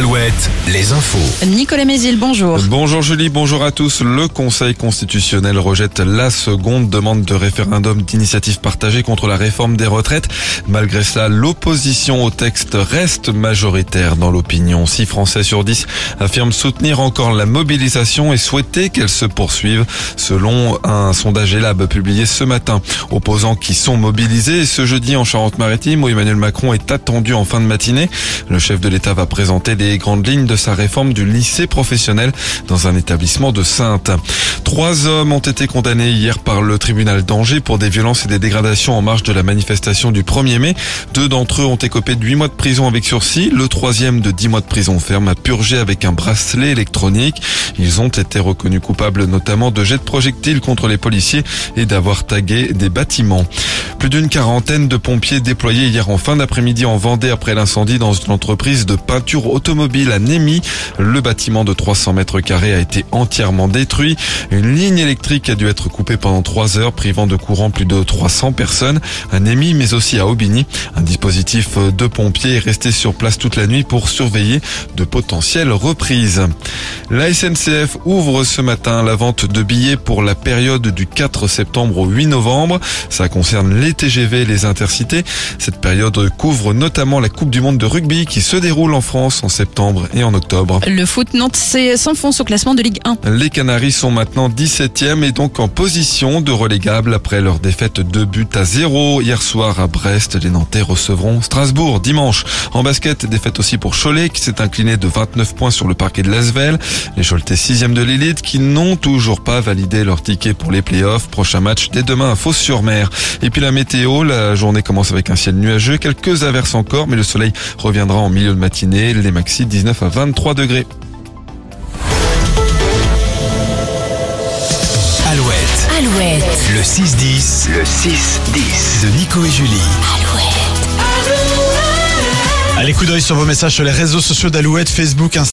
Alouette, les infos. Nicolas Mézil, bonjour. Bonjour Julie, bonjour à tous. Le Conseil constitutionnel rejette la seconde demande de référendum d'initiative partagée contre la réforme des retraites. Malgré cela, l'opposition au texte reste majoritaire dans l'opinion. 6 Français sur 10 affirment soutenir encore la mobilisation et souhaiter qu'elle se poursuive, selon un sondage Elab publié ce matin. Opposants qui sont mobilisés ce jeudi en Charente-Maritime où Emmanuel Macron est attendu en fin de matinée. Le chef de l'État va présenter les grandes lignes de sa réforme du lycée professionnel dans un établissement de Sainte. Trois hommes ont été condamnés hier par le tribunal d'Angers pour des violences et des dégradations en marge de la manifestation du 1er mai. Deux d'entre eux ont écopé de 8 mois de prison avec sursis. Le troisième de 10 mois de prison ferme a purgé avec un bracelet électronique. Ils ont été reconnus coupables notamment de jets de projectiles contre les policiers et d'avoir tagué des bâtiments. Plus d'une quarantaine de pompiers déployés hier en fin d'après-midi en Vendée après l'incendie dans une entreprise de peinture automobile à Némy. Le bâtiment de 300 mètres carrés a été entièrement détruit. Une ligne électrique a dû être coupée pendant 3 heures, privant de courant plus de 300 personnes à Némy, mais aussi à Aubigny. Un dispositif de pompiers est resté sur place toute la nuit pour surveiller de potentielles reprises. La SNCF ouvre ce matin la vente de billets pour la période du 4 septembre au 8 novembre. Ça concerne les TGV et les intercités. Cette période couvre notamment la Coupe du Monde de rugby qui se déroule en France en septembre et en octobre. Le foot Nantes s'enfonce au classement de Ligue 1. Les Canaries sont maintenant 17e et donc en position de relégable après leur défaite de but à 0 hier soir à Brest. Les Nantais recevront Strasbourg dimanche. En basket, défaite aussi pour Cholet qui s'est incliné de 29 points sur le parquet de Lasvel. Les Choletais 6e de l'élite qui n'ont toujours pas validé leur ticket pour les playoffs. Prochain match dès demain à Fos-sur-Mer. Et puis la météo, la journée commence avec un ciel nuageux, quelques averses encore, mais le soleil reviendra en milieu de matinée. Les maxi 19 à 23 degrés. Alouette, Alouette, le 6-10, le 6-10 de Nico et Julie. Alouette. Allez, coup d'œil sur vos messages sur les réseaux sociaux d'Alouette, Facebook, Instagram.